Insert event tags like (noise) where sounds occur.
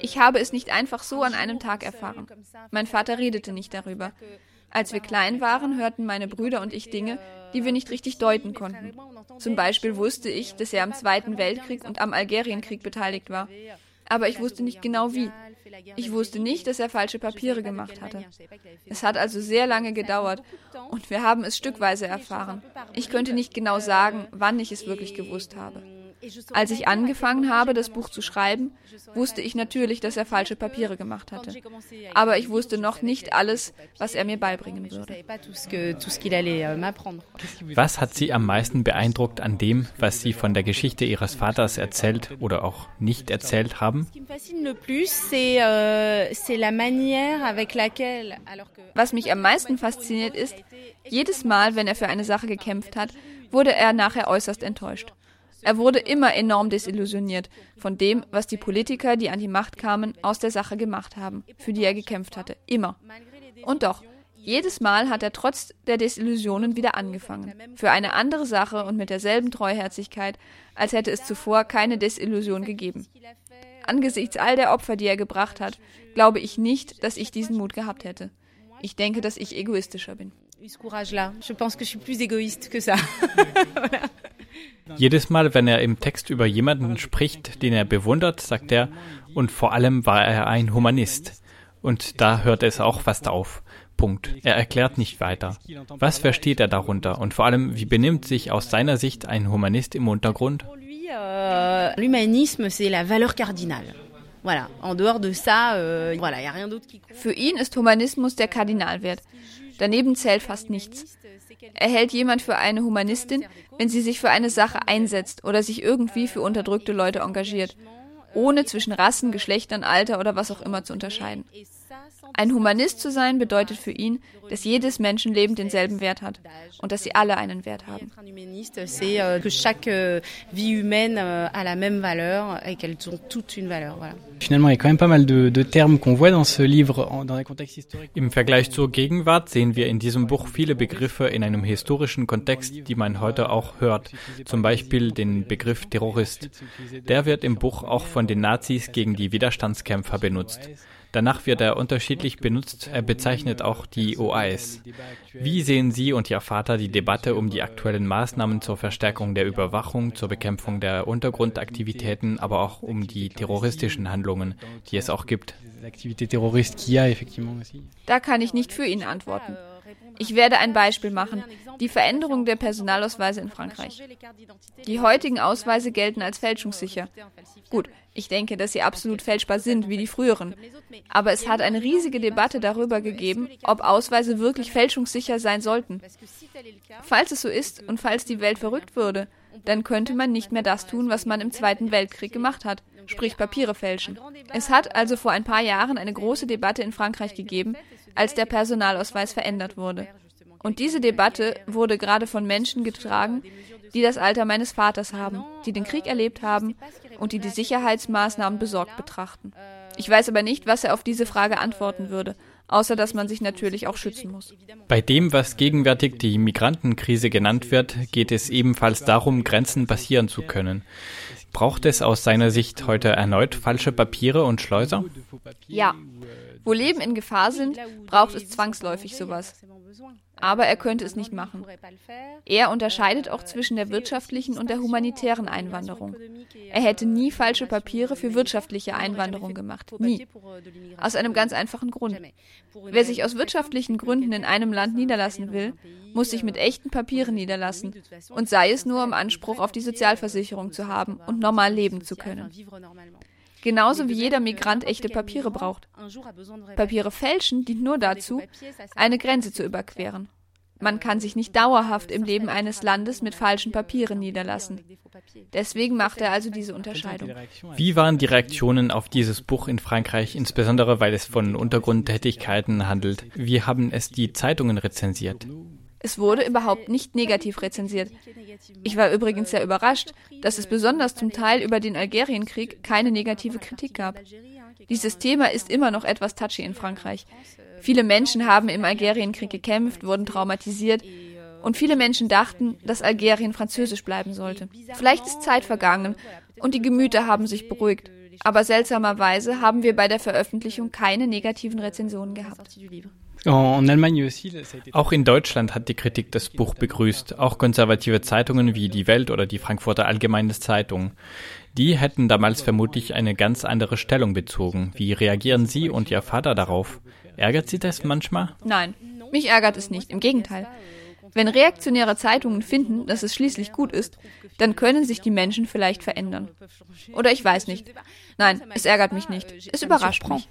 Ich habe es nicht einfach so an einem Tag erfahren. Mein Vater redete nicht darüber. Als wir klein waren, hörten meine Brüder und ich Dinge, die wir nicht richtig deuten konnten. Zum Beispiel wusste ich, dass er am Zweiten Weltkrieg und am Algerienkrieg beteiligt war. Aber ich wusste nicht genau wie. Ich wusste nicht, dass er falsche Papiere gemacht hatte. Es hat also sehr lange gedauert und wir haben es stückweise erfahren. Ich könnte nicht genau sagen, wann ich es wirklich gewusst habe. Als ich angefangen habe, das Buch zu schreiben, wusste ich natürlich, dass er falsche Papiere gemacht hatte. Aber ich wusste noch nicht alles, was er mir beibringen würde. Was hat Sie am meisten beeindruckt an dem, was Sie von der Geschichte Ihres Vaters erzählt oder auch nicht erzählt haben? Was mich am meisten fasziniert ist, jedes Mal, wenn er für eine Sache gekämpft hat, wurde er nachher äußerst enttäuscht. Er wurde immer enorm desillusioniert von dem, was die Politiker, die an die Macht kamen, aus der Sache gemacht haben, für die er gekämpft hatte. Immer. Und doch, jedes Mal hat er trotz der Desillusionen wieder angefangen. Für eine andere Sache und mit derselben Treuherzigkeit, als hätte es zuvor keine Desillusion gegeben. Angesichts all der Opfer, die er gebracht hat, glaube ich nicht, dass ich diesen Mut gehabt hätte. Ich denke, dass ich egoistischer bin. Je pense que je suis plus égoïste que ça. (laughs) Jedes Mal, wenn er im Text über jemanden spricht, den er bewundert, sagt er, und vor allem war er ein Humanist. Und da hört es auch fast auf. Punkt. Er erklärt nicht weiter. Was versteht er darunter? Und vor allem, wie benimmt sich aus seiner Sicht ein Humanist im Untergrund? Euh. Euh, Für ihn ist Humanismus der Kardinalwert. Daneben zählt fast nichts. Er hält jemand für eine Humanistin, wenn sie sich für eine Sache einsetzt oder sich irgendwie für unterdrückte Leute engagiert, ohne zwischen Rassen, Geschlechtern, Alter oder was auch immer zu unterscheiden. Ein Humanist zu sein bedeutet für ihn, dass jedes Menschenleben denselben Wert hat und dass sie alle einen Wert haben. Im Vergleich zur Gegenwart sehen wir in diesem Buch viele Begriffe in einem historischen Kontext, die man heute auch hört. Zum Beispiel den Begriff Terrorist. Der wird im Buch auch von den Nazis gegen die Widerstandskämpfer benutzt. Danach wird er unterschiedlich benutzt. Er bezeichnet auch die OAS. Wie sehen Sie und Ihr Vater die Debatte um die aktuellen Maßnahmen zur Verstärkung der Überwachung, zur Bekämpfung der Untergrundaktivitäten, aber auch um die terroristischen Handlungen, die es auch gibt? Da kann ich nicht für ihn antworten. Ich werde ein Beispiel machen. Die Veränderung der Personalausweise in Frankreich. Die heutigen Ausweise gelten als fälschungssicher. Gut, ich denke, dass sie absolut fälschbar sind, wie die früheren. Aber es hat eine riesige Debatte darüber gegeben, ob Ausweise wirklich fälschungssicher sein sollten. Falls es so ist und falls die Welt verrückt würde, dann könnte man nicht mehr das tun, was man im Zweiten Weltkrieg gemacht hat, sprich Papiere fälschen. Es hat also vor ein paar Jahren eine große Debatte in Frankreich gegeben, als der Personalausweis verändert wurde. Und diese Debatte wurde gerade von Menschen getragen, die das Alter meines Vaters haben, die den Krieg erlebt haben und die die Sicherheitsmaßnahmen besorgt betrachten. Ich weiß aber nicht, was er auf diese Frage antworten würde, außer dass man sich natürlich auch schützen muss. Bei dem, was gegenwärtig die Migrantenkrise genannt wird, geht es ebenfalls darum, Grenzen passieren zu können. Braucht es aus seiner Sicht heute erneut falsche Papiere und Schleuser? Ja. Wo Leben in Gefahr sind, braucht es zwangsläufig sowas aber er könnte es nicht machen. Er unterscheidet auch zwischen der wirtschaftlichen und der humanitären Einwanderung. Er hätte nie falsche Papiere für wirtschaftliche Einwanderung gemacht. Nie. Aus einem ganz einfachen Grund. Wer sich aus wirtschaftlichen Gründen in einem Land niederlassen will, muss sich mit echten Papieren niederlassen. Und sei es nur, um Anspruch auf die Sozialversicherung zu haben und normal leben zu können. Genauso wie jeder Migrant echte Papiere braucht. Papiere fälschen dient nur dazu, eine Grenze zu überqueren. Man kann sich nicht dauerhaft im Leben eines Landes mit falschen Papieren niederlassen. Deswegen macht er also diese Unterscheidung. Wie waren die Reaktionen auf dieses Buch in Frankreich, insbesondere weil es von Untergrundtätigkeiten handelt? Wie haben es die Zeitungen rezensiert? Es wurde überhaupt nicht negativ rezensiert. Ich war übrigens sehr überrascht, dass es besonders zum Teil über den Algerienkrieg keine negative Kritik gab. Dieses Thema ist immer noch etwas touchy in Frankreich. Viele Menschen haben im Algerienkrieg gekämpft, wurden traumatisiert Und viele Menschen dachten, dass Algerien französisch bleiben sollte. Vielleicht ist Zeit vergangen und die Gemüter haben sich beruhigt. Aber seltsamerweise haben wir bei der Veröffentlichung keine negativen Rezensionen gehabt. Auch in Deutschland hat die Kritik das Buch begrüßt, auch konservative Zeitungen wie die Welt oder die Frankfurter Allgemeine Zeitung. Die hätten damals vermutlich eine ganz andere Stellung bezogen. Wie reagieren Sie und Ihr Vater darauf? Ärgert Sie das manchmal? Nein, mich ärgert es nicht, im Gegenteil. Wenn reaktionäre Zeitungen finden, dass es schließlich gut ist, dann können sich die Menschen vielleicht verändern. Oder ich weiß nicht. Nein, es ärgert mich nicht. Es überrascht mich.